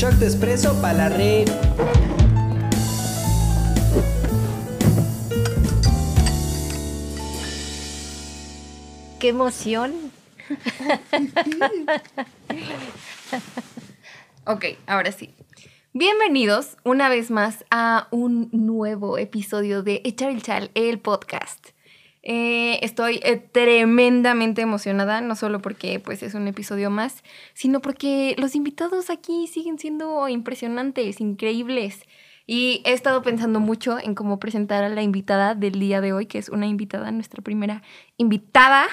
shot de espresso para la red. ¡Qué emoción! ok, ahora sí. Bienvenidos una vez más a un nuevo episodio de Echar el Chal, el podcast. Eh, estoy eh, tremendamente emocionada, no solo porque pues, es un episodio más, sino porque los invitados aquí siguen siendo impresionantes, increíbles. Y he estado pensando mucho en cómo presentar a la invitada del día de hoy, que es una invitada, nuestra primera invitada.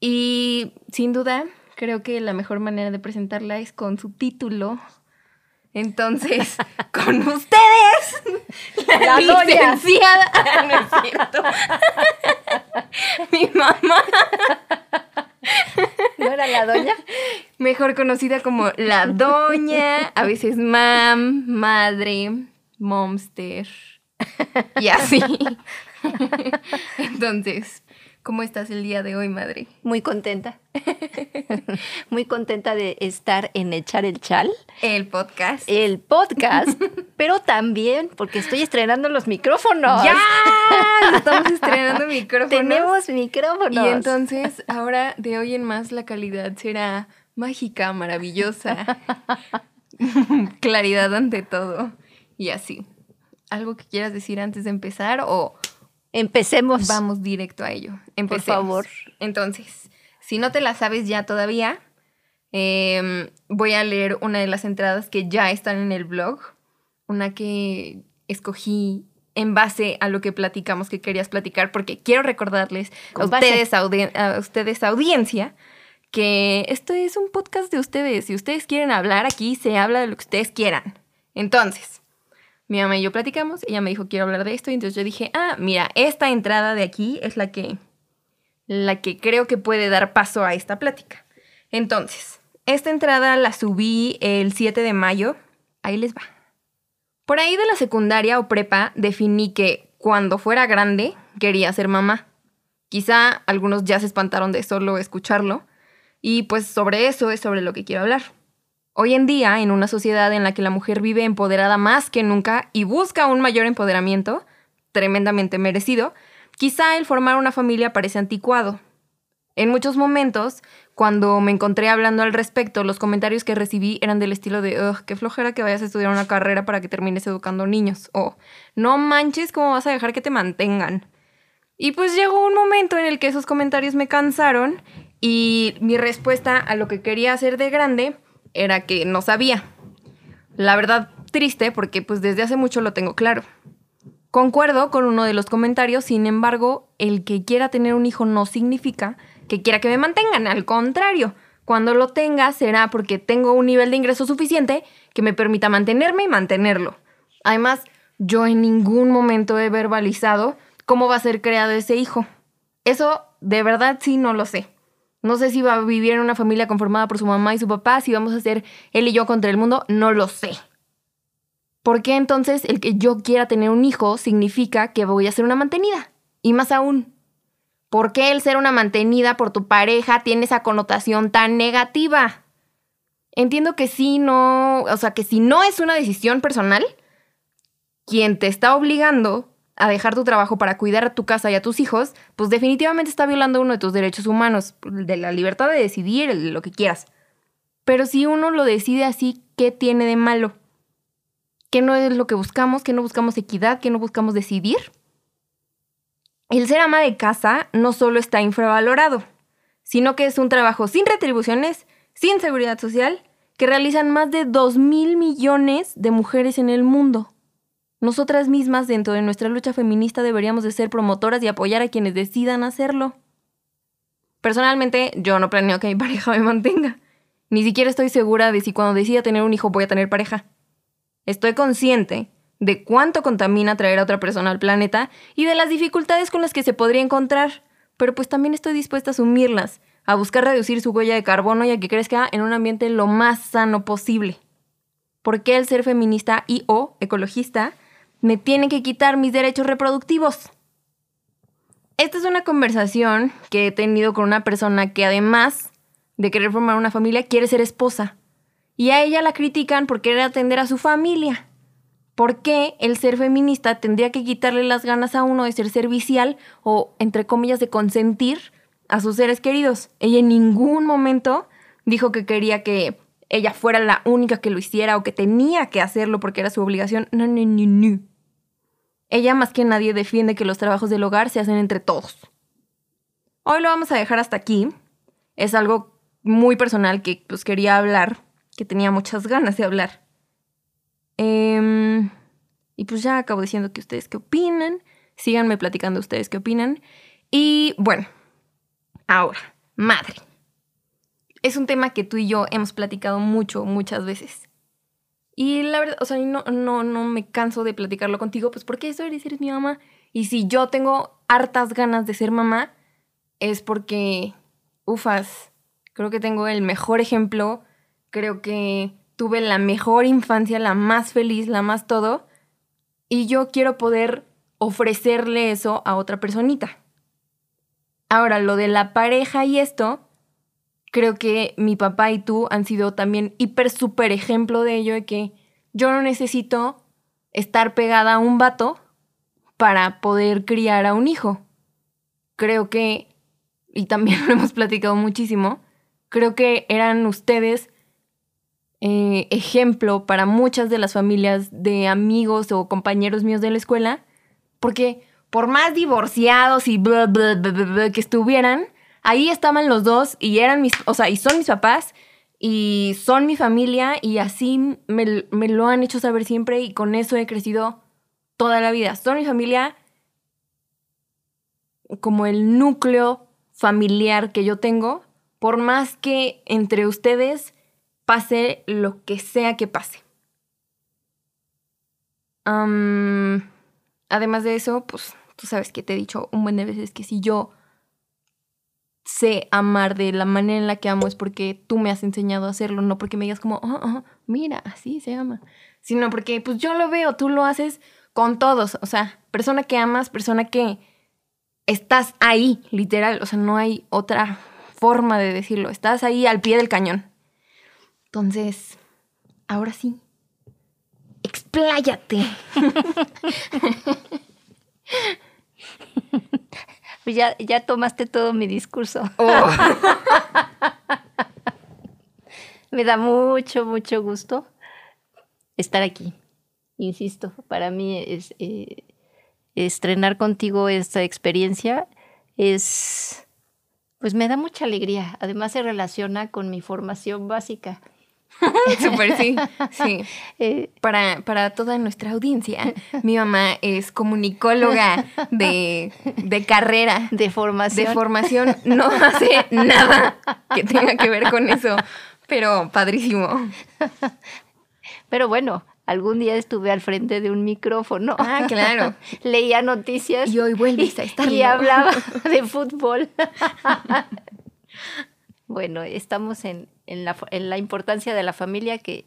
Y sin duda, creo que la mejor manera de presentarla es con su título. Entonces, con ustedes, la, licenciada. no es cierto. Mi mamá. ¿No era la doña? Mejor conocida como la doña, a veces mam, madre, momster y así. Entonces, ¿cómo estás el día de hoy, madre? Muy contenta. Muy contenta de estar en Echar el Chal. El podcast. El podcast, pero también porque estoy estrenando los micrófonos. ¡Ya! Estamos estrenando micrófonos. Tenemos micrófonos. Y entonces, ahora de hoy en más, la calidad será mágica, maravillosa. Claridad ante todo. Y así. ¿Algo que quieras decir antes de empezar o empecemos? Vamos directo a ello. Empecemos. Por favor. Entonces, si no te la sabes ya todavía, eh, voy a leer una de las entradas que ya están en el blog. Una que escogí en base a lo que platicamos que querías platicar, porque quiero recordarles a ustedes, a ustedes, audiencia, que esto es un podcast de ustedes. Si ustedes quieren hablar aquí, se habla de lo que ustedes quieran. Entonces, mi mamá y yo platicamos, ella me dijo, quiero hablar de esto, y entonces yo dije, ah, mira, esta entrada de aquí es la que, la que creo que puede dar paso a esta plática. Entonces, esta entrada la subí el 7 de mayo, ahí les va. Por ahí de la secundaria o prepa definí que cuando fuera grande quería ser mamá. Quizá algunos ya se espantaron de solo escucharlo, y pues sobre eso es sobre lo que quiero hablar. Hoy en día, en una sociedad en la que la mujer vive empoderada más que nunca y busca un mayor empoderamiento, tremendamente merecido, quizá el formar una familia parece anticuado. En muchos momentos, cuando me encontré hablando al respecto, los comentarios que recibí eran del estilo de, ugh, qué flojera que vayas a estudiar una carrera para que termines educando niños, o no manches, ¿cómo vas a dejar que te mantengan? Y pues llegó un momento en el que esos comentarios me cansaron y mi respuesta a lo que quería hacer de grande era que no sabía. La verdad, triste porque pues desde hace mucho lo tengo claro. Concuerdo con uno de los comentarios, sin embargo, el que quiera tener un hijo no significa que quiera que me mantengan, al contrario, cuando lo tenga será porque tengo un nivel de ingreso suficiente que me permita mantenerme y mantenerlo. Además, yo en ningún momento he verbalizado cómo va a ser creado ese hijo. Eso de verdad sí no lo sé. No sé si va a vivir en una familia conformada por su mamá y su papá, si vamos a ser él y yo contra el mundo, no lo sé. ¿Por qué entonces el que yo quiera tener un hijo significa que voy a ser una mantenida? Y más aún, ¿por qué el ser una mantenida por tu pareja tiene esa connotación tan negativa? Entiendo que sí, no, o sea, que si no es una decisión personal, quien te está obligando a dejar tu trabajo para cuidar a tu casa y a tus hijos, pues definitivamente está violando uno de tus derechos humanos, de la libertad de decidir lo que quieras. Pero si uno lo decide así, ¿qué tiene de malo? ¿Qué no es lo que buscamos? ¿Qué no buscamos equidad? ¿Qué no buscamos decidir? El ser ama de casa no solo está infravalorado, sino que es un trabajo sin retribuciones, sin seguridad social, que realizan más de 2 mil millones de mujeres en el mundo. Nosotras mismas dentro de nuestra lucha feminista deberíamos de ser promotoras y apoyar a quienes decidan hacerlo. Personalmente, yo no planeo que mi pareja me mantenga. Ni siquiera estoy segura de si cuando decida tener un hijo voy a tener pareja. Estoy consciente de cuánto contamina traer a otra persona al planeta y de las dificultades con las que se podría encontrar, pero pues también estoy dispuesta a asumirlas, a buscar reducir su huella de carbono y a que crezca en un ambiente lo más sano posible. ¿Por qué el ser feminista y o ecologista me tienen que quitar mis derechos reproductivos. Esta es una conversación que he tenido con una persona que además de querer formar una familia, quiere ser esposa. Y a ella la critican por querer atender a su familia. ¿Por qué el ser feminista tendría que quitarle las ganas a uno de ser servicial o, entre comillas, de consentir a sus seres queridos? Ella en ningún momento dijo que quería que ella fuera la única que lo hiciera o que tenía que hacerlo porque era su obligación. No, no, no, no. Ella más que nadie defiende que los trabajos del hogar se hacen entre todos. Hoy lo vamos a dejar hasta aquí. Es algo muy personal que pues quería hablar, que tenía muchas ganas de hablar. Em, y pues ya acabo diciendo que ustedes qué opinan. Síganme platicando ustedes qué opinan. Y bueno, ahora, madre. Es un tema que tú y yo hemos platicado mucho, muchas veces. Y la verdad, o sea, no, no, no me canso de platicarlo contigo, pues porque eso eres, eres mi mamá. Y si yo tengo hartas ganas de ser mamá, es porque, ufas, creo que tengo el mejor ejemplo, creo que tuve la mejor infancia, la más feliz, la más todo, y yo quiero poder ofrecerle eso a otra personita. Ahora, lo de la pareja y esto, creo que mi papá y tú han sido también hiper, súper ejemplo de ello, de que yo no necesito estar pegada a un vato para poder criar a un hijo. Creo que, y también lo hemos platicado muchísimo, creo que eran ustedes eh, ejemplo para muchas de las familias de amigos o compañeros míos de la escuela, porque por más divorciados y que estuvieran, ahí estaban los dos y eran mis, o sea, y son mis papás y son mi familia y así me, me lo han hecho saber siempre y con eso he crecido toda la vida. Son mi familia como el núcleo familiar que yo tengo, por más que entre ustedes pase lo que sea que pase. además de eso, pues tú sabes que te he dicho un buen de veces que si yo sé amar de la manera en la que amo es porque tú me has enseñado a hacerlo, no porque me digas como, oh, oh, mira, así se ama, sino porque pues yo lo veo, tú lo haces con todos, o sea, persona que amas, persona que estás ahí, literal, o sea, no hay otra forma de decirlo, estás ahí al pie del cañón. Entonces, ahora sí, expláyate. Pues ya, ya tomaste todo mi discurso. Oh. Me da mucho, mucho gusto estar aquí. Insisto, para mí es eh, estrenar contigo esta experiencia es, pues me da mucha alegría. Además se relaciona con mi formación básica. Súper, sí. sí. Eh, para, para toda nuestra audiencia, mi mamá es comunicóloga de, de carrera. De formación. De formación. No hace nada que tenga que ver con eso, pero padrísimo. Pero bueno, algún día estuve al frente de un micrófono. Ah, claro. Leía noticias. Y hoy vuelves a estar. Y hablaba de fútbol. bueno, estamos en, en la, importancia de la familia que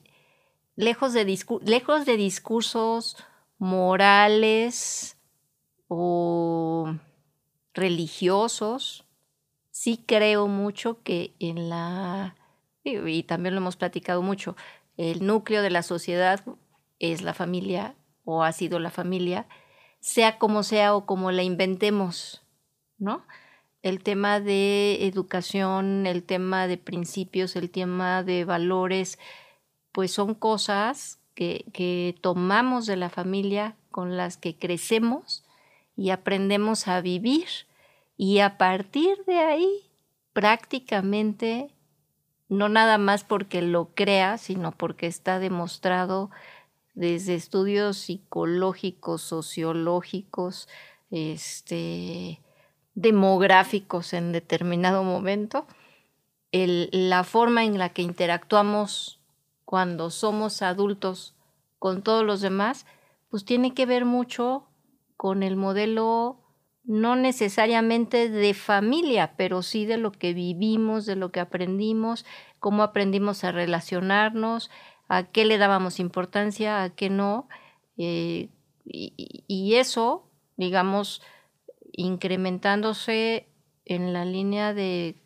lejos de, lejos de discursos morales o religiosos, sí creo mucho que en la, y también lo hemos platicado mucho, el núcleo de la sociedad es la familia o ha sido la familia, sea como sea o como la inventemos, ¿no? El tema de educación, el tema de principios, el tema de valores, pues son cosas que, que tomamos de la familia con las que crecemos y aprendemos a vivir. Y a partir de ahí prácticamente no nada más porque lo crea, sino porque está demostrado desde estudios psicológicos, sociológicos, este, demográficos en determinado momento, la forma en la que interactuamos cuando somos adultos con todos los demás, pues tiene que ver mucho con el modelo no necesariamente de familia, pero sí de lo que vivimos, de lo que aprendimos, cómo aprendimos a relacionarnos, a qué le dábamos importancia, a qué no. Eh, y, eso, digamos, incrementándose en la línea de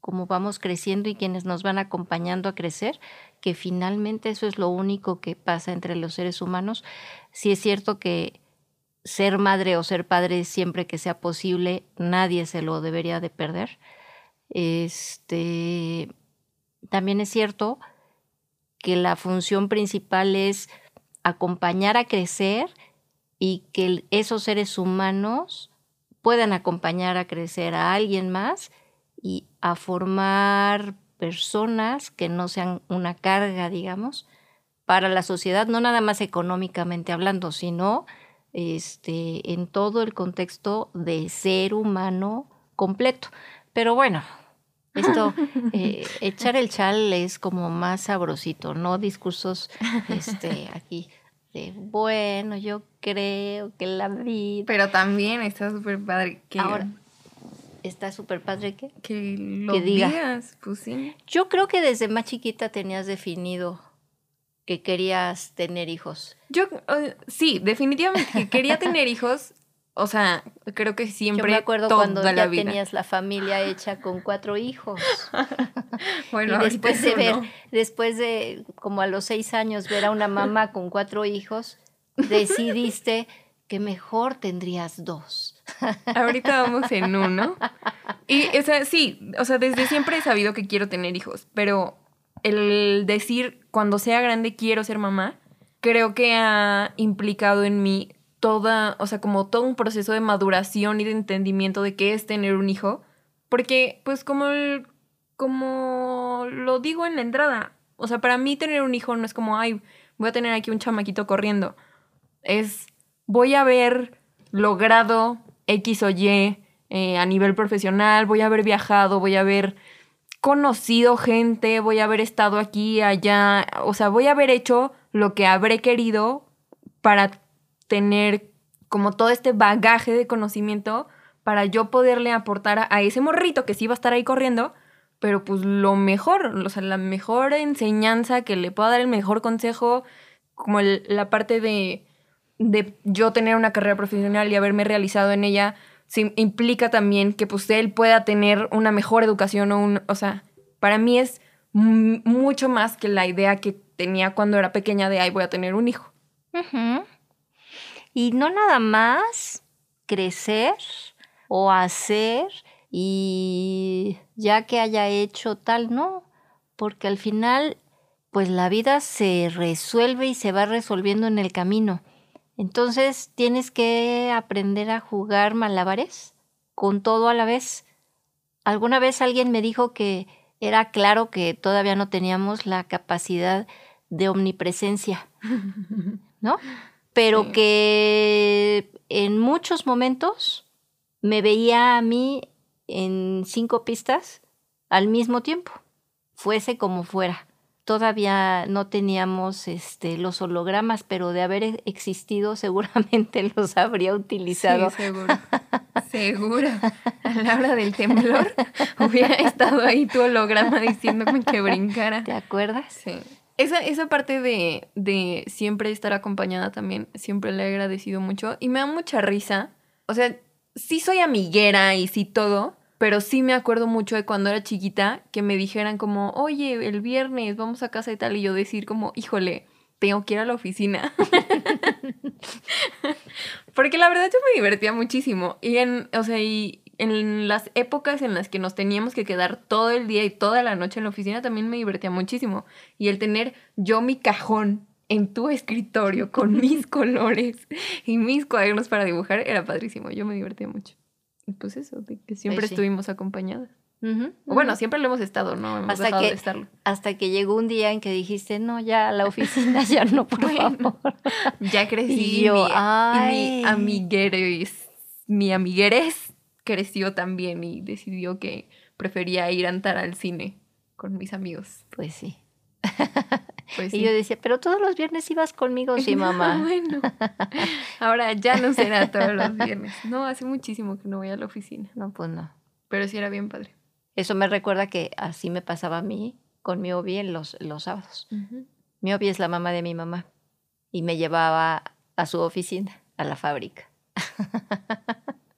cómo vamos creciendo y quienes nos van acompañando a crecer, que finalmente eso es lo único que pasa entre los seres humanos. Sí es cierto que ser madre o ser padre siempre que sea posible, nadie se lo debería de perder. Este, también es cierto que la función principal es acompañar a crecer y que esos seres humanos puedan acompañar a crecer a alguien más y a formar personas que no sean una carga, digamos, para la sociedad, no nada más económicamente hablando, sino este, en todo el contexto de ser humano completo. Pero bueno, esto, eh, echar el chal es como más sabrosito, ¿no? Discursos este, aquí de, bueno, yo creo que la vida... Pero también está súper padre que... Ahora, está súper padre que... Que lo digas, pues sí. Yo creo que desde más chiquita tenías definido que querías tener hijos. Yo, sí, definitivamente que quería tener hijos. O sea, creo que siempre. Yo me acuerdo cuando ya tenías la familia hecha con cuatro hijos. bueno, y después de ver, después de como a los seis años ver a una mamá con cuatro hijos, decidiste que mejor tendrías dos. Ahorita vamos en uno. Y, o sea, sí, o sea, desde siempre he sabido que quiero tener hijos, pero el decir cuando sea grande quiero ser mamá, creo que ha implicado en mí toda, o sea, como todo un proceso de maduración y de entendimiento de qué es tener un hijo, porque pues como como lo digo en la entrada, o sea, para mí tener un hijo no es como, ay, voy a tener aquí un chamaquito corriendo. Es, voy a haber logrado X o Y eh, a nivel profesional, voy a haber viajado, voy a haber conocido gente, voy a haber estado aquí, allá, o sea, voy a haber hecho lo que habré querido para tener como todo este bagaje de conocimiento para yo poderle aportar a, ese morrito que sí va a estar ahí corriendo, pero pues lo mejor, o sea, la mejor enseñanza que le pueda dar el mejor consejo, como la parte de, de yo tener una carrera profesional y haberme realizado en ella, implica también que pues él pueda tener una mejor educación o un, o sea, para mí es mucho más que la idea que tenía cuando era pequeña de, ay, voy a tener un hijo. Y no nada más crecer o hacer y ya que haya hecho tal, no, porque al final, pues la vida se resuelve y se va resolviendo en el camino. Entonces tienes que aprender a jugar malabares con todo a la vez. Alguna vez alguien me dijo que era claro que todavía no teníamos la capacidad de omnipresencia, ¿no? Pero que en muchos momentos me veía a mí en cinco pistas al mismo tiempo, fuese como fuera todavía no teníamos este, los hologramas, pero de haber e-, existido seguramente los habría utilizado. Sí, seguro. seguro. A la hora del temblor hubiera estado ahí tu holograma diciéndome que brincara. ¿Te acuerdas? Sí. Esa, esa parte de, de siempre estar acompañada también, siempre le he agradecido mucho y me da mucha risa. O sea, sí soy amiguera y sí todo, pero sí me acuerdo mucho de cuando era chiquita que me dijeran como, oye, el viernes vamos a casa y tal, y yo decir como, híjole, tengo que ir a la oficina. Porque la verdad yo me divertía muchísimo. Y en, o sea, y en las épocas en las que nos teníamos que quedar todo el día y toda la noche en la oficina también me divertía muchísimo. Y el tener yo mi cajón en tu escritorio con mis colores y mis cuadernos para dibujar era padrísimo. Yo me divertía mucho pues eso, de que siempre pues estuvimos acompañadas. Bueno, siempre lo hemos estado, ¿no? Hemos hasta que, Hasta que llegó un día en que dijiste, no, ya la oficina ya no, por favor. Ya crecí. Y, yo, mi, y mi amigueres, mi amigueres creció también y decidió que prefería ir a andar al cine con mis amigos. Pues sí. Pues y yo decía, pero todos los viernes ibas conmigo, sí, mamá. bueno, ahora ya no será todos los viernes. No, hace muchísimo que no voy a la oficina. No, pues no. Pero sí era bien padre. Eso me recuerda que así me pasaba a mí con mi Obi en los, los sábados. Mi Obi es la mamá de mi mamá y me llevaba a su oficina, a la fábrica.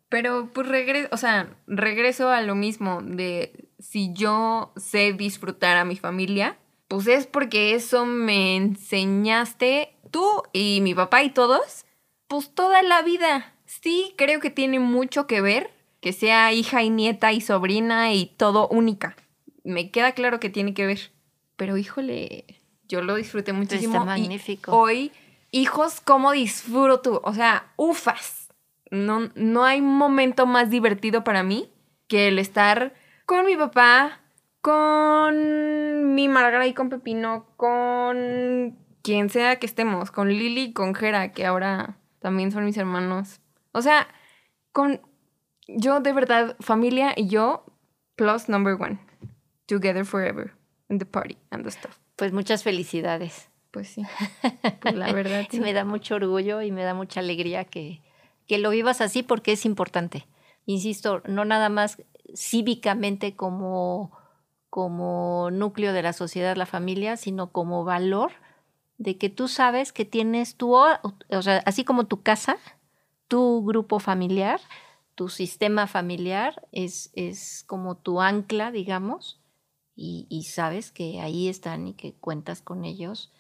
Pero pues regreso, o sea, regreso a lo mismo de si yo sé disfrutar a mi familia, pues es porque eso me enseñaste tú y mi papá y todos, pues toda la vida. Sí, creo que tiene mucho que ver que sea hija y nieta y sobrina y todo única. Me queda claro que tiene que ver. Pero híjole, yo lo disfruté muchísimo. Está y magnífico. hoy, hijos, ¿cómo disfruto? O sea, ufas. No, no hay momento más divertido para mí que el estar con mi papá, con mi Margarita y con Pepino, con quien sea que estemos, con Lili y con Jera, que ahora también son mis hermanos. O sea, con yo de verdad, familia y yo, plus number one. Together forever. In the party and the stuff. Pues muchas felicidades. Pues sí. Pues la verdad. Sí. me da mucho orgullo y me da mucha alegría que, que lo vivas así porque es importante. Insisto, no nada más cívicamente como, como núcleo de la sociedad, la familia, sino como valor de que tú sabes que tienes tu, o sea, así como tu casa, tu grupo familiar, tu sistema familiar es, es como tu ancla, digamos, y, sabes que ahí están y que cuentas con ellos.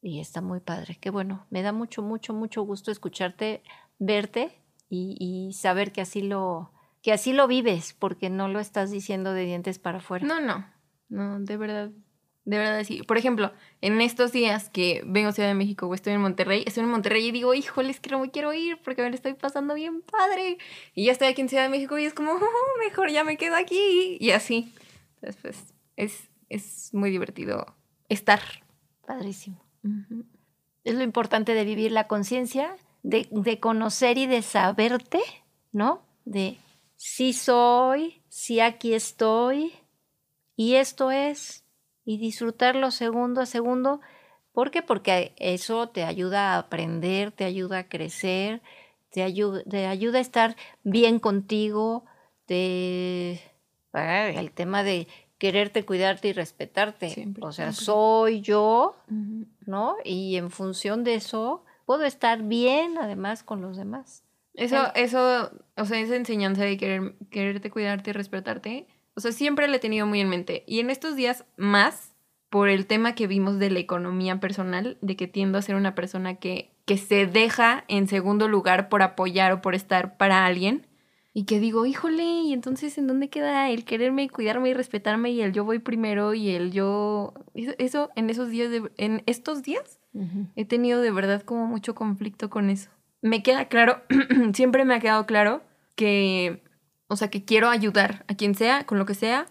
Y está muy padre. Qué bueno, me da mucho, mucho, mucho gusto escucharte, verte y, y saber que así lo, que así lo vives, porque no lo estás diciendo de dientes para afuera. No, no, no, de verdad, de verdad sí. Por ejemplo, en estos días que vengo a Ciudad de México o estoy en Monterrey, estoy en Monterrey y digo, híjole, es que no me quiero ir porque me lo estoy pasando bien padre. Y ya estoy aquí en Ciudad de México y es como, oh, mejor ya me quedo aquí. Y así. Entonces, pues, es, es muy divertido estar. Padrísimo. Uh -huh. Es lo importante de vivir la conciencia, de, de conocer y de saberte, ¿no? De sí soy, sí aquí estoy, y esto es y disfrutarlo segundo a segundo. ¿Por qué? Porque eso te ayuda a aprender, te ayuda a crecer, te ayuda, te ayuda a estar bien contigo, te, el tema de quererte, cuidarte y respetarte. Siempre, o sea, siempre. soy yo, uh -huh. ¿no? Y en función de eso, puedo estar bien además con los demás. Eso, eso, o sea, esa enseñanza de querer, quererte, cuidarte y respetarte, o sea, siempre la he tenido muy en mente. Y en estos días más, por el tema que vimos de la economía personal, de que tiendo a ser una persona que, que se deja en segundo lugar por apoyar o por estar para alguien. Y que digo, híjole, y entonces ¿en dónde queda el quererme, cuidarme y respetarme y el yo voy primero y el yo... Eso, en esos días, de, en estos días, uh -huh. he tenido de verdad como mucho conflicto con eso. Me queda claro, siempre me ha quedado claro que o sea, que quiero ayudar a quien sea, con lo que sea,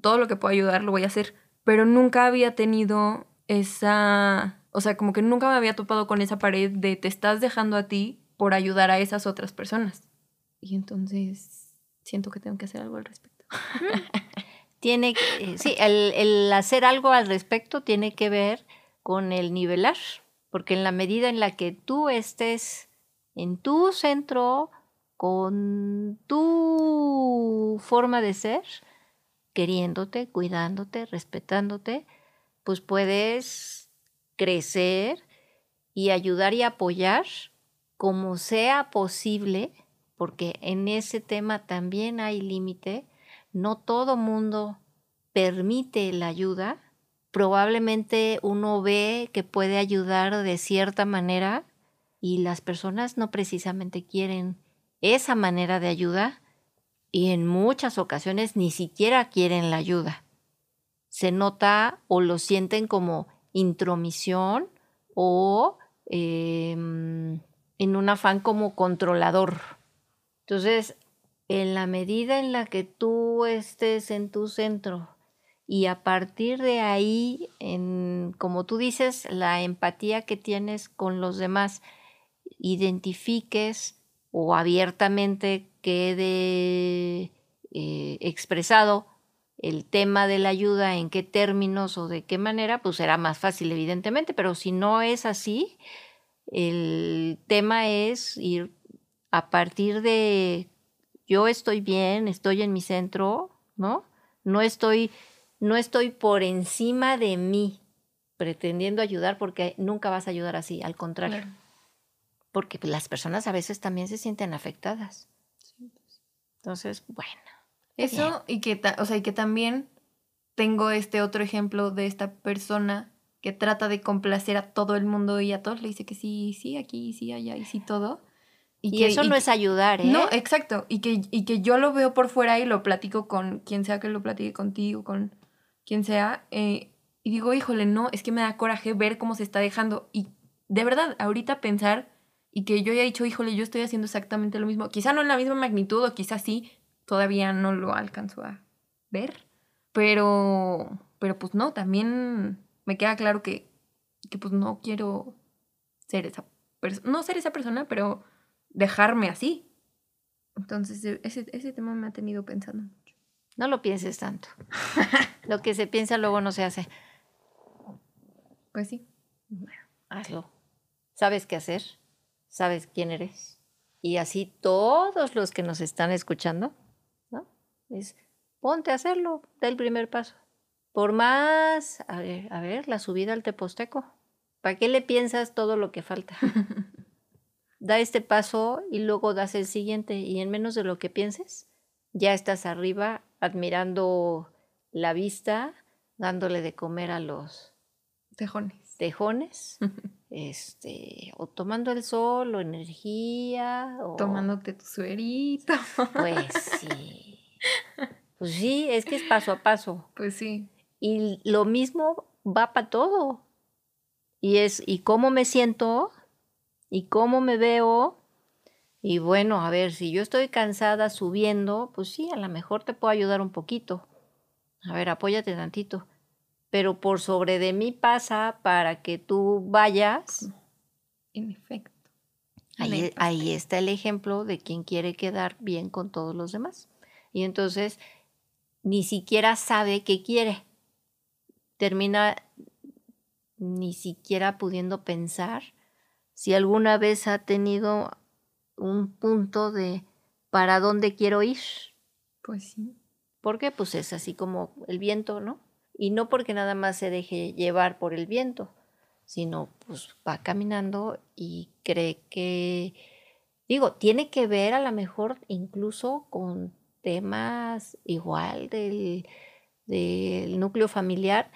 todo lo que pueda ayudar lo voy a hacer. Pero nunca había tenido esa, o sea, como que nunca me había topado con esa pared de te estás dejando a ti por ayudar a esas otras personas. Y entonces siento que tengo que hacer algo al respecto. tiene sí, el, el hacer algo al respecto tiene que ver con el nivelar, porque en la medida en la que tú estés en tu centro, con tu forma de ser, queriéndote, cuidándote, respetándote, pues puedes crecer y ayudar y apoyar como sea posible, porque en ese tema también hay límite, no todo mundo permite la ayuda, probablemente uno ve que puede ayudar de cierta manera y las personas no precisamente quieren esa manera de ayuda y en muchas ocasiones ni siquiera quieren la ayuda. Se nota o lo sienten como intromisión o eh, en un afán como controlador. Entonces, en la medida en la que tú estés en tu centro y a partir de ahí, en, como tú dices, la empatía que tienes con los demás, identifiques o abiertamente quede eh, expresado el tema de la ayuda, en qué términos o de qué manera, pues será más fácil, evidentemente, pero si no es así, el tema es ir a partir de yo estoy bien, estoy en mi centro, ¿no? No estoy, no estoy por encima de mí pretendiendo ayudar porque nunca vas a ayudar así, al contrario. Claro porque las personas a veces también se sienten afectadas. Sí, pues. Entonces, bueno. Eso bien. y que, o sea, y que también tengo este otro ejemplo de esta persona que trata de complacer a todo el mundo y a todos le dice que sí, sí, aquí, sí, allá y sí todo. Y, que- eso no es ayudar, ¿eh? No, exacto. Y que, y que yo lo veo por fuera y lo platico con quien sea que lo platique contigo, con quien sea. eh, y digo, híjole, no, es que me da coraje ver cómo se está dejando. Y de verdad, ahorita pensar y que yo haya dicho, híjole, yo estoy haciendo exactamente lo mismo. Quizá no en la misma magnitud o quizá sí, todavía no lo alcanzo a ver. Pero, pero pues no, también me queda claro que, que pues no quiero ser esa persona, no ser esa persona, pero dejarme así. Entonces, e- ese, ese tema me ha tenido pensando. No lo pienses tanto. lo que se piensa luego no se hace. Pues sí. Hazlo. Sabes qué hacer, sabes quién eres. Y así todos los que nos están escuchando, ¿no? Es ponte a hacerlo, da el primer paso. Por más, a ver, a ver, la subida al teposteco. ¿Para qué le piensas todo lo que falta? da este paso y luego das el siguiente y en menos de lo que pienses, ya estás arriba admirando la vista, dándole de comer a los Tejones. tejones, este, o tomando el sol, o energía, o Tomándote tu suerito. Pues sí. Pues sí, es que es paso a paso. Pues sí. Y lo mismo va para todo. Y es, ¿y cómo me siento? ¿Y cómo me veo? Y bueno, a ver, si yo estoy cansada subiendo, pues sí, a lo mejor te puedo ayudar un poquito. A ver, apóyate tantito. Pero por sobre de mí pasa para que tú vayas. En efecto. Ahí, Neta. ahí está el ejemplo de quien quiere quedar bien con todos los demás. Y entonces ni siquiera sabe qué quiere. Termina ni siquiera pudiendo pensar si alguna vez ha tenido un punto de para dónde quiero ir. Pues sí. Porque pues es así como el viento, ¿no? Y no porque nada más se deje llevar por el viento, sino pues va caminando y cree que, digo, tiene que ver a lo mejor incluso con temas igual del, del núcleo familiar.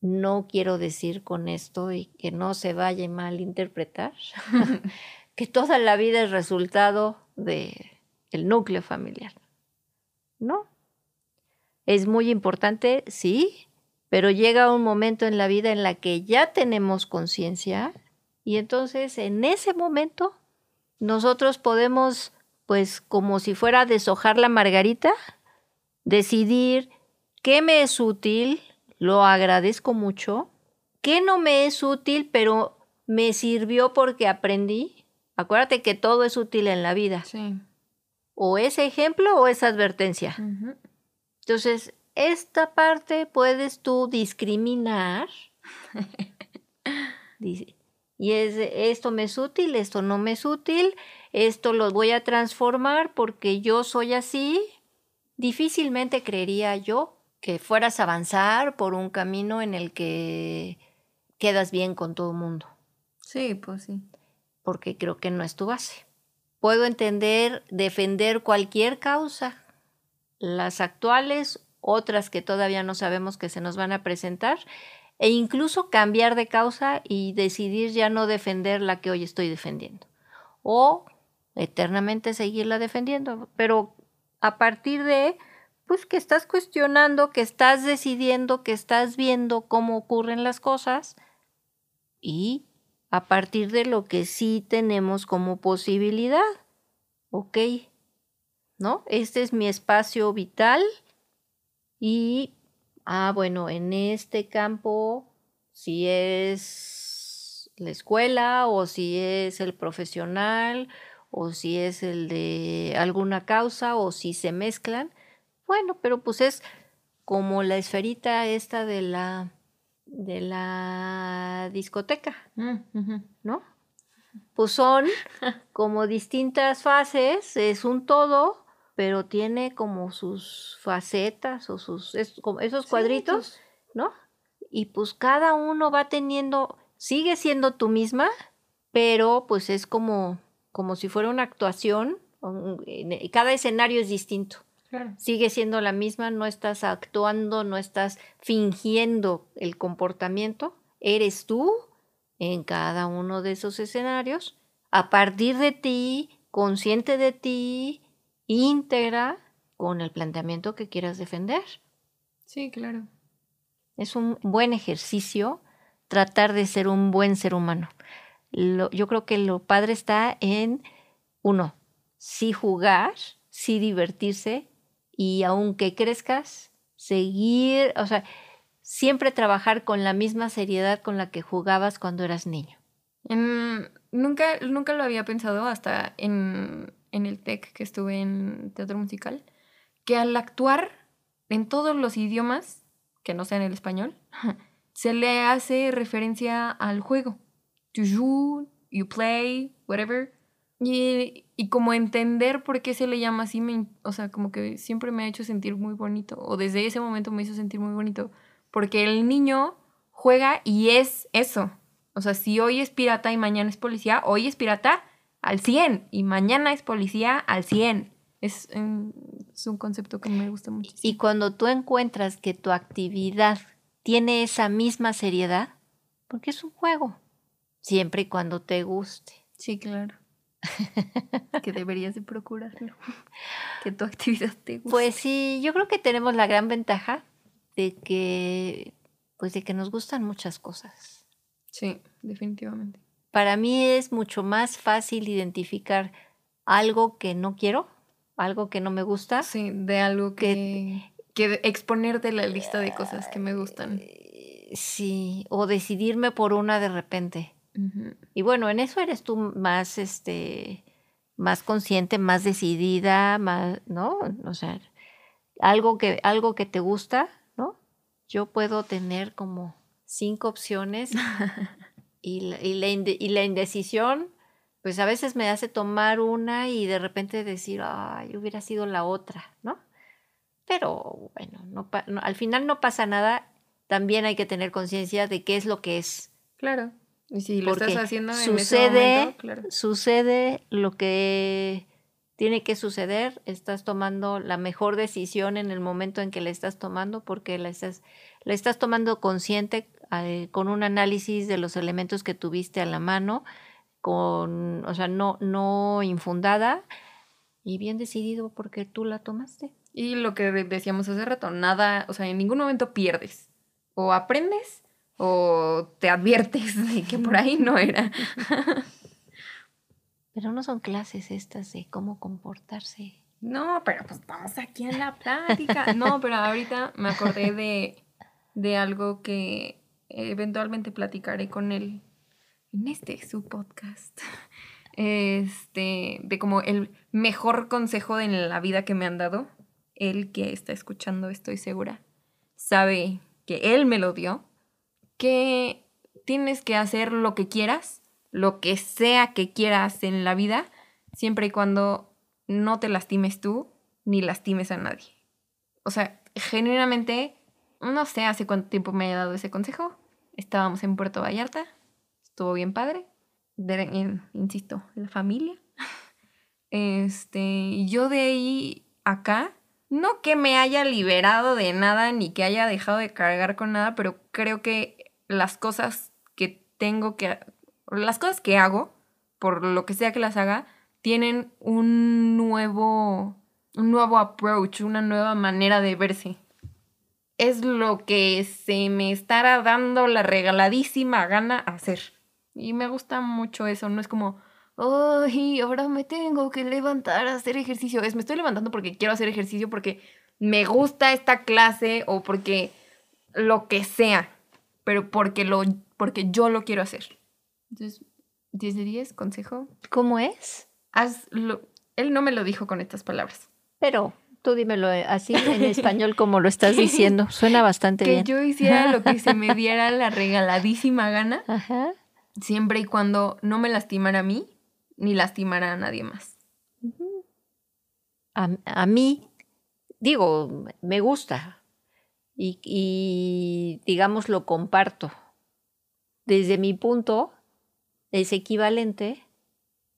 No quiero decir con esto y que no se vaya a malinterpretar, que toda la vida es resultado de el núcleo familiar. No, es muy importante, sí, pero llega un momento en la vida en la que ya tenemos conciencia y entonces en ese momento nosotros podemos, pues como si fuera deshojar la margarita, decidir qué me es útil, lo agradezco mucho, qué no me es útil, pero me sirvió porque aprendí. Acuérdate que todo es útil en la vida, Sí. o es ejemplo o es advertencia. Entonces, esta parte puedes tú discriminar. Dice, y es, esto me es útil, esto no me es útil, esto lo voy a transformar porque yo soy así. Difícilmente creería yo que fueras a avanzar por un camino en el que quedas bien con todo el mundo, Sí, pues sí. Porque creo que no es tu base. Puedo entender, defender cualquier causa, las actuales, otras que todavía no sabemos que se nos van a presentar, e incluso cambiar de causa y decidir ya no defender la que hoy estoy defendiendo. O eternamente seguirla defendiendo. Pero a partir de, pues que estás cuestionando, que estás decidiendo, que estás viendo cómo ocurren las cosas y a partir de lo que sí tenemos como posibilidad. Ok, ¿no? Este es mi espacio vital y, ah, bueno, en este campo, si es la escuela o si es el profesional o si es el de alguna causa o si se mezclan, bueno, pero pues es como la esferita esta de la de la discoteca, Mm. ¿no? Pues son como distintas fases, es un todo, pero tiene como sus facetas o sus es- como esos cuadritos, ¿no? Y pues cada uno va teniendo, sigue siendo tú misma, pero pues es como, como si fuera una actuación, cada escenario es distinto. Claro. Sigue siendo la misma, no estás actuando, no estás fingiendo el comportamiento, eres tú en cada uno de esos escenarios, a partir de ti, consciente de ti, íntegra, con el planteamiento que quieras defender. Sí, claro. Es un buen ejercicio tratar de ser un buen ser humano. Lo- yo creo que lo padre está en, uno, sí jugar, sí divertirse y aunque crezcas, seguir, o sea, siempre trabajar con la misma seriedad con la que jugabas cuando eras niño. En- nunca, nunca lo había pensado hasta en, el TEC que estuve en teatro musical, que al actuar en todos los idiomas, que no sean el español, se le hace referencia al juego. Joues, you play, whatever. Y, y como entender por qué se le llama así, me, o sea, como que siempre me ha hecho sentir muy bonito, o desde ese momento me hizo sentir muy bonito, porque el niño juega y es eso. O sea, si hoy es pirata y mañana es policía, hoy es pirata al 100 y mañana es policía al 100. Es, mm, es un concepto que me gusta mucho. Y cuando tú encuentras que tu actividad tiene esa misma seriedad, porque es un juego, siempre y cuando te guste. Sí, claro. Que deberías de procurarlo. Que tu actividad te guste. Pues sí, yo creo que tenemos la gran ventaja de que, pues de que nos gustan muchas cosas. Sí, definitivamente. Para mí es mucho más fácil identificar algo que no quiero, algo que no me gusta. Sí, de algo que, que de- exponerte la lista de cosas que me gustan. Eh, Sí, o decidirme por una de repente. Y bueno, en eso eres tú más, este, más consciente, más decidida, más, ¿no? O sea, algo que, algo que te gusta, ¿no? Yo puedo tener como cinco opciones y la, y la inde- y la indecisión, pues a veces me hace tomar una y de repente decir, ay, hubiera sido la otra, ¿no? Pero bueno, no- al final no pasa nada. También hay que tener conciencia de qué es lo que es. Claro. Y si lo Porque estás haciendo en ese sucede, momento, claro. sucede lo que tiene que suceder, estás tomando la mejor decisión en el momento en que la estás tomando porque la estás, la estás tomando consciente eh, con un análisis de los elementos que tuviste a la mano, con, o sea, no, no infundada y bien decidido porque tú la tomaste. Y lo que de- decíamos hace rato, nada, o sea, en ningún momento pierdes. O aprendes o te adviertes de que por ahí no era. Pero no son clases estas de cómo comportarse. No, pero pues estamos aquí en la plática. No, pero ahorita me acordé de, de algo que eventualmente platicaré con él en este su podcast. Este, de como el mejor consejo en la vida que me han dado. Él que está escuchando, estoy segura, sabe que él me lo dio. Que tienes que hacer lo que quieras, lo que sea que quieras en la vida, siempre y cuando no te lastimes tú ni lastimes a nadie. O sea, genuinamente, no sé hace cuánto tiempo me haya dado ese consejo. Estábamos en Puerto Vallarta, estuvo bien padre. De- en- insisto, la familia. Este, yo de ahí acá, no que me haya liberado de nada ni que haya dejado de cargar con nada, pero creo que las cosas que tengo que, las cosas que hago, por lo que sea que las haga, tienen un nuevo, un nuevo approach, una nueva manera de verse. Es lo que se me estará dando la regaladísima gana hacer. Y me gusta mucho eso, no es como, ay, ahora me tengo que levantar a hacer ejercicio. Es, me estoy levantando porque quiero hacer ejercicio, porque me gusta esta clase o porque lo que sea, pero porque, lo, porque yo lo quiero hacer. Entonces, 10 de 10, consejo, ¿Cómo es? hazlo. Él no me lo dijo con estas palabras. Pero tú dímelo eh, así en español como lo estás diciendo. Suena bastante Que bien. yo hiciera lo que se me diera la regaladísima gana, Ajá. siempre y cuando no me lastimara a mí ni lastimara a nadie más. A, a mí, digo, me gusta y, y, digamos, lo comparto. Desde mi punto, es equivalente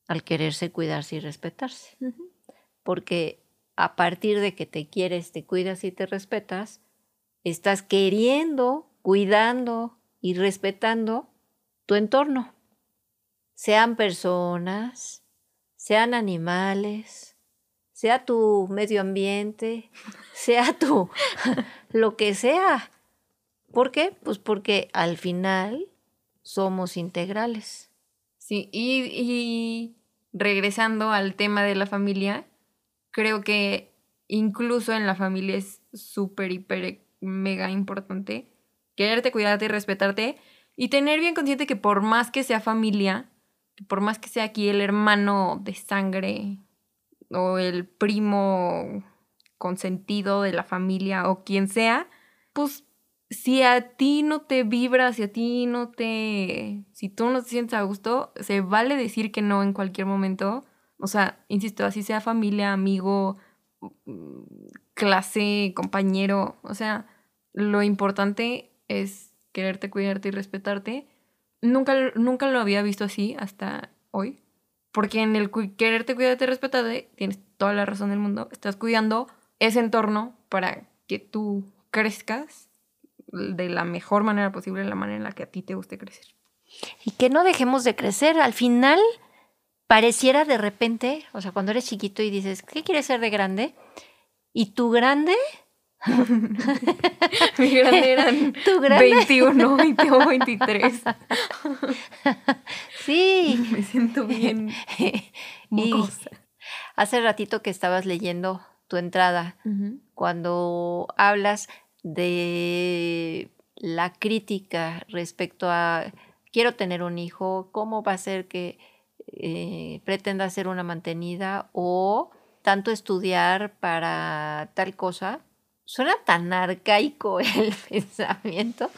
al quererse cuidarse y respetarse. Porque a partir de que te quieres, te cuidas y te respetas, estás queriendo, cuidando y respetando tu entorno. Sean personas, sean animales, sea tu medio ambiente, sea tu lo que sea. ¿Por qué? Pues porque al final somos integrales. Sí, y, y regresando al tema de la familia, creo que incluso en la familia es súper, hiper, mega importante quererte, cuidarte y respetarte y tener bien consciente que por más que sea familia, por más que sea aquí el hermano de sangre o el primo consentido de la familia o quien sea, pues si a ti no te vibra, si a ti no te... si tú no te sientes a gusto, se vale decir que no en cualquier momento o sea, insisto, así sea familia, amigo, clase, compañero. O sea, lo importante es quererte, cuidarte y respetarte. Nunca, nunca lo había visto así hasta hoy. Porque en el quererte, cuidarte respetarte, tienes toda la razón del mundo. Estás cuidando ese entorno para que tú crezcas de la mejor manera posible, la manera en la que a ti te guste crecer. Y que no dejemos de crecer. Al final, pareciera de repente, o sea, cuando eres chiquito y dices, ¿qué quieres ser de grande? Y tu grande... Mi grande eran ¿Tu grande? 21 y tengo 23. sí. Me siento bien hace ratito que estabas leyendo tu entrada, cuando hablas de la crítica respecto a quiero tener un hijo, cómo va a ser que eh, pretenda ser una mantenida o tanto estudiar para tal cosa. Suena tan arcaico el pensamiento,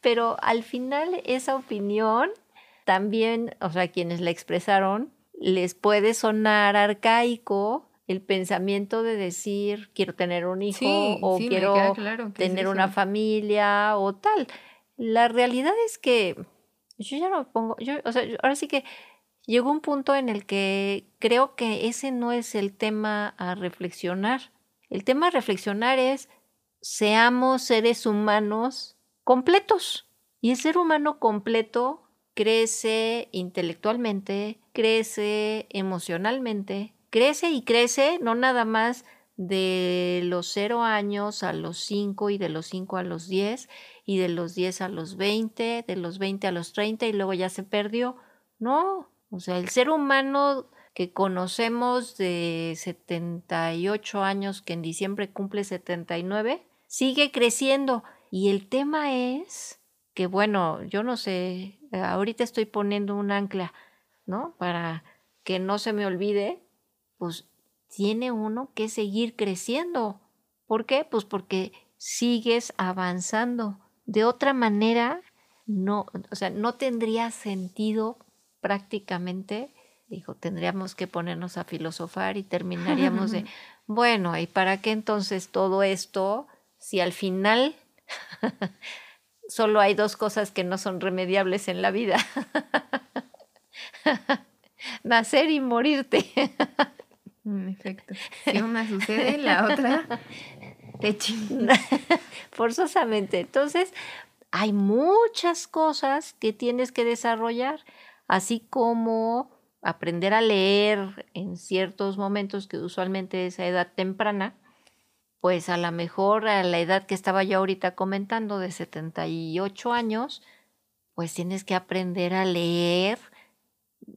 pero al final esa opinión también, o sea, quienes la expresaron, les puede sonar arcaico el pensamiento de decir quiero tener un hijo o quiero tener una familia o tal. La realidad es que yo ya no pongo, yo, o sea, ahora sí que llegó un punto en el que creo que ese no es el tema a reflexionar. El tema a reflexionar es seamos seres humanos completos. Y el ser humano completo crece intelectualmente, crece emocionalmente, crece y crece no nada más de los cero años a los cinco y de los cinco a los diez y de los diez a los veinte, de los veinte a los treinta y luego ya se perdió. No, o sea, el ser humano que conocemos de 78 años, que en diciembre cumple 79, sigue creciendo. Y el tema es que, bueno, yo no sé, ahorita estoy poniendo un ancla, ¿no? Para que no se me olvide, pues tiene uno que seguir creciendo. ¿Por qué? Pues porque sigues avanzando. De otra manera, no, o sea, no tendría sentido prácticamente, dijo, tendríamos que ponernos a filosofar y terminaríamos de, bueno, ¿y para qué entonces todo esto si al final solo hay dos cosas que no son remediables en la vida? Nacer y morirte. En efecto. Si una sucede, la otra te Forzosamente. Entonces, hay muchas cosas que tienes que desarrollar así como aprender a leer en ciertos momentos que usualmente es a edad temprana, pues a lo mejor a la edad que estaba yo ahorita comentando de 78 años, pues tienes que aprender a leer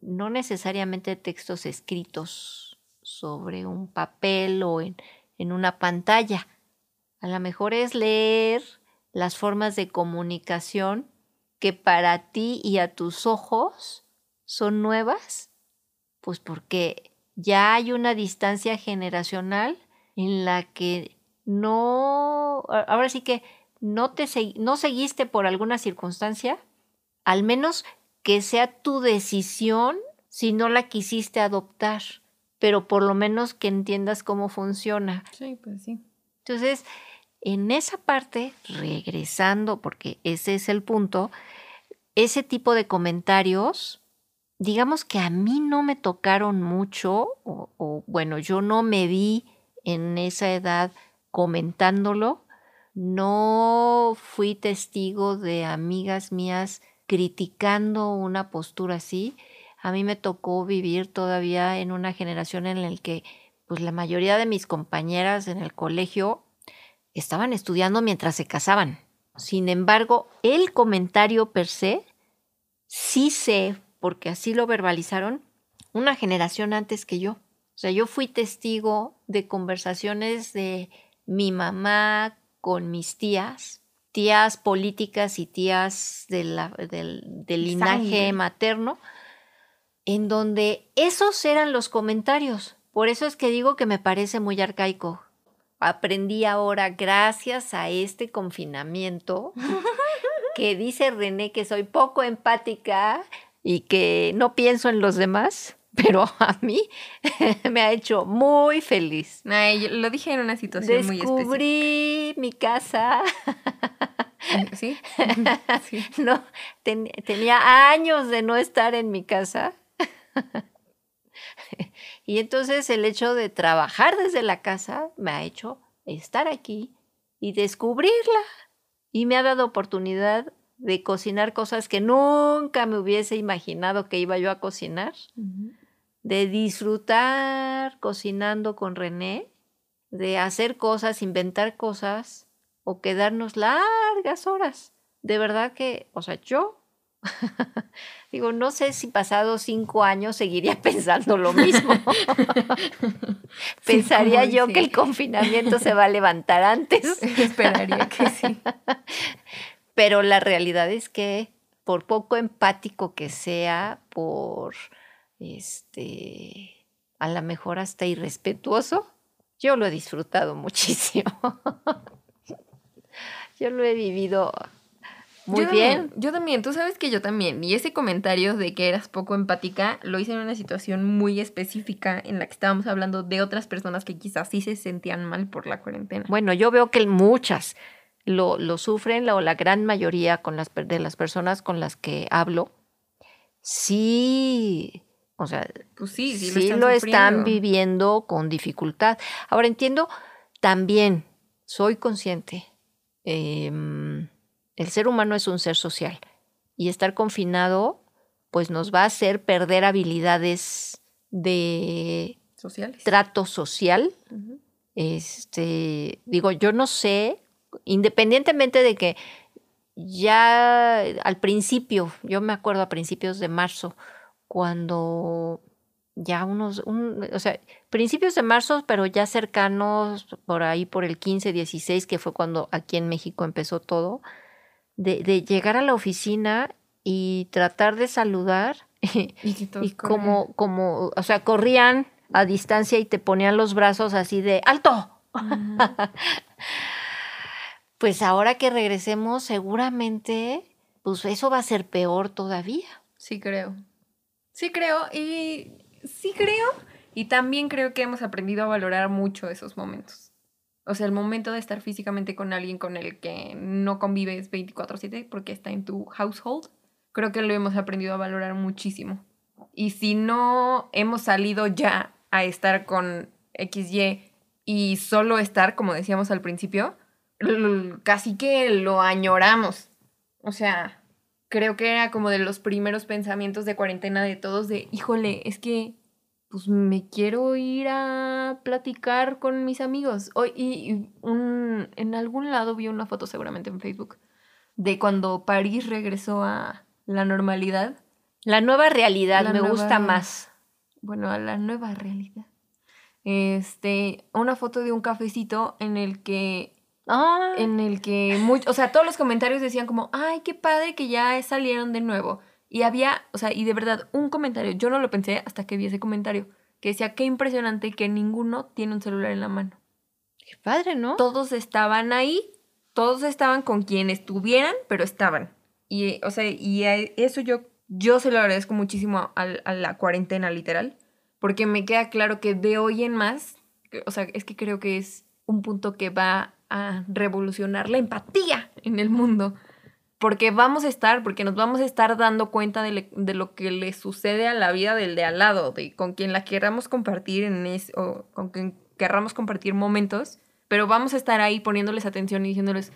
no necesariamente textos escritos sobre un papel o en, en una pantalla. A lo mejor es leer las formas de comunicación que para ti y a tus ojos son nuevas? Pues porque ya hay una distancia generacional en la que no, ahora sí que no te no seguiste por alguna circunstancia, al menos que sea tu decisión si no la quisiste adoptar, pero por lo menos que entiendas cómo funciona. Sí, pues sí. Entonces, en esa parte, regresando, porque ese es el punto, ese tipo de comentarios digamos que a mí no me tocaron mucho, o, bueno, yo no me vi en esa edad comentándolo. No fui testigo de amigas mías criticando una postura así. A mí me tocó vivir todavía en una generación en la que pues la mayoría de mis compañeras en el colegio estaban estudiando mientras se casaban. Sin embargo, el comentario per se, sí sé, porque así lo verbalizaron, una generación antes que yo. O sea, yo fui testigo de conversaciones de mi mamá con mis tías, tías políticas y tías del, linaje materno, en donde esos eran los comentarios. Por eso es que digo que me parece muy arcaico. Aprendí ahora, gracias a este confinamiento, que dice René que soy poco empática y que no pienso en los demás, pero a mí me ha hecho muy feliz. lo dije en una situación muy especial. Descubrí mi casa. ¿Sí? No, tenía años de no estar en mi casa. Y entonces el hecho de trabajar desde la casa me ha hecho estar aquí y descubrirla. Y me ha dado oportunidad de cocinar cosas que nunca me hubiese imaginado que iba yo a cocinar. De disfrutar cocinando con René, de hacer cosas, inventar cosas o quedarnos largas horas. De verdad que, o sea, yo Digo, no sé si pasados cinco años seguiría pensando lo mismo. Pensaría yo que el confinamiento se va a levantar antes. Esperaría que sí. Pero la realidad es que por poco empático que sea, por este, a lo mejor hasta irrespetuoso, yo lo he disfrutado muchísimo. yo lo he vivido muy bien. yo también, tú sabes que yo también. Y ese comentario de que eras poco empática lo hice en una situación muy específica en la que estábamos hablando de otras personas que quizás sí se sentían mal por la cuarentena. Bueno, yo veo que muchas lo, lo sufren, o la gran mayoría con las, de las personas con las que hablo. Sí, o sea, pues sí, sí, sí lo, están, viviendo con dificultad. Ahora entiendo también, soy consciente. Eh, el ser humano es un ser social y estar confinado pues nos va a hacer perder habilidades de trato social. Este, digo, yo no sé, independientemente de que ya al principio, yo me acuerdo a principios de marzo, cuando ya unos, o sea, principios de marzo, pero ya cercanos por ahí por el 15, 16, que fue cuando aquí en México empezó todo, de, llegar a la oficina y tratar de saludar y, como, como, o sea, corrían a distancia y te ponían los brazos así de ¡alto! pues ahora que regresemos, seguramente, pues eso va a ser peor todavía. Sí, creo. Sí, creo. Y sí creo. Y también creo que hemos aprendido a valorar mucho esos momentos. O sea, el momento de estar físicamente con alguien con el que no convives 24/7 porque está en tu household, creo que lo hemos aprendido a valorar muchísimo. Y si no hemos salido ya a estar con XY y solo estar, como decíamos al principio, casi que lo añoramos. O sea, creo que era como de los primeros pensamientos de cuarentena de todos de, híjole, es que pues me quiero ir a platicar con mis amigos. Hoy, y, un, en algún lado vi una foto, seguramente en Facebook, de cuando París regresó a la normalidad. La nueva realidad me gusta más. Bueno, a la nueva realidad. Este, una foto de un cafecito en el que ah. en el que o sea, todos los comentarios decían como, "Ay, qué padre que ya salieron de nuevo." Y había, o sea, y de verdad, un comentario, yo no lo pensé hasta que vi ese comentario, que decía, qué impresionante que ninguno tiene un celular en la mano. Qué padre, ¿no? Todos estaban ahí, todos estaban con quien estuvieran, pero estaban. Y, o sea, y eso yo, yo se lo agradezco muchísimo a, a la cuarentena, literal, porque me queda claro que de hoy en más, o sea, es que creo que es un punto que va a revolucionar la empatía en el mundo porque vamos a estar, porque nos vamos a estar dando cuenta de, lo que le sucede a la vida del de al lado, de con quien la queramos compartir en es, o con quien querramos compartir momentos, pero vamos a estar ahí poniéndoles atención y diciéndoles,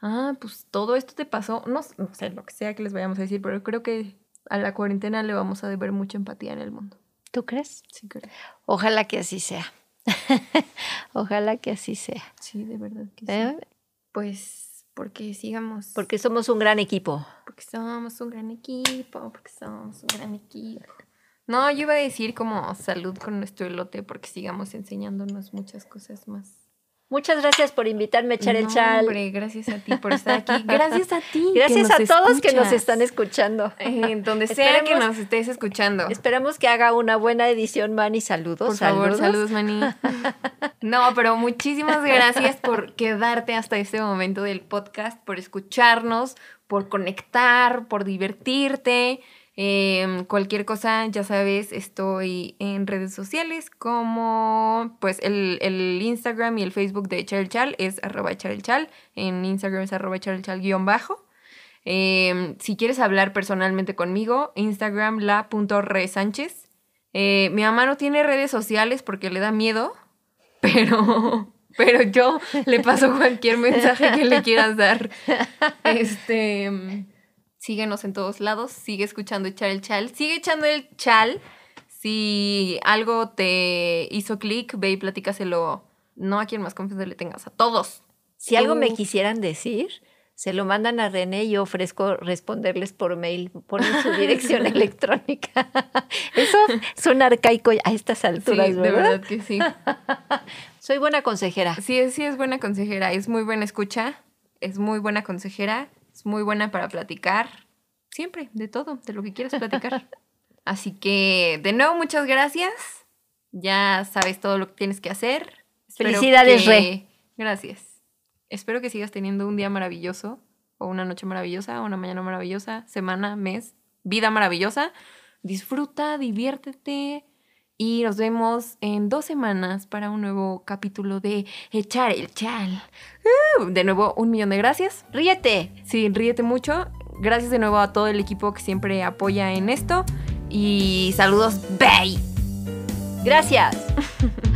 ah, pues todo esto te pasó, no, no sé, lo que sea que les vayamos a decir, pero creo que a la cuarentena le vamos a deber mucha empatía en el mundo. ¿Tú crees? Sí, creo. Ojalá que así sea. Ojalá que así sea. Sí, de verdad que sí. ¿Eh? Pues porque sigamos. Porque somos un gran equipo. Porque somos un gran equipo, porque somos un gran equipo. No, yo iba a decir como salud con nuestro elote porque sigamos enseñándonos muchas cosas más. Muchas gracias por invitarme a echar el No, chal. Hombre, gracias a ti por estar aquí. Gracias a ti. que Gracias a todos que nos están escuchando. Eh, donde sea que nos estés escuchando. Esperamos que haga una buena edición, Manny. Saludos. Por favor, saludos, Mani. No, pero muchísimas gracias por quedarte hasta este momento del podcast, por escucharnos, por conectar, por divertirte. Eh, cualquier cosa, ya sabes, estoy en redes sociales como pues el, el Instagram y el Facebook de Charelchal es arroba charelchal. En Instagram es arroba charelchal guion bajo. Eh, si quieres hablar personalmente conmigo, Instagram la.resánchez. Eh, mi mamá no tiene redes sociales porque le da miedo, pero, pero yo le paso cualquier mensaje que le quieras dar. Este, mm, síguenos en todos lados, sigue escuchando echar el chal, sigue echando el chal. Si algo te hizo clic, ve y platícaselo. No a quien más confianza le tengas, a todos. Si algo me quisieran decir, se lo mandan a René y yo ofrezco responderles por mail. Ponen su dirección electrónica. Eso suena arcaico a estas Sí, alturas, de ¿verdad? verdad que sí. Soy buena consejera. Sí, sí es buena consejera, es muy buena escucha, es muy buena consejera, es muy buena para platicar, siempre, de todo, de lo que quieras platicar. Así que, de nuevo, muchas gracias. Ya sabes todo lo que tienes que hacer. Espero Felicidades, que- Re. Gracias. Espero que sigas teniendo un día maravilloso, o una noche maravillosa, o una mañana maravillosa, semana, mes, vida maravillosa. Disfruta, diviértete. Y nos vemos en dos semanas para un nuevo capítulo de Echar el Chal. Uh, de nuevo, un millón de gracias. Ríete. Sí, ríete mucho. Gracias de nuevo a todo el equipo que siempre apoya en esto. Y saludos. Bye. Gracias.